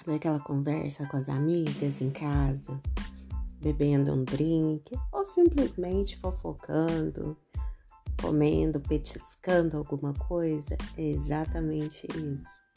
Sabe aquela conversa com as amigas em casa, bebendo um drink ou simplesmente fofocando, comendo, petiscando alguma coisa? É exatamente isso.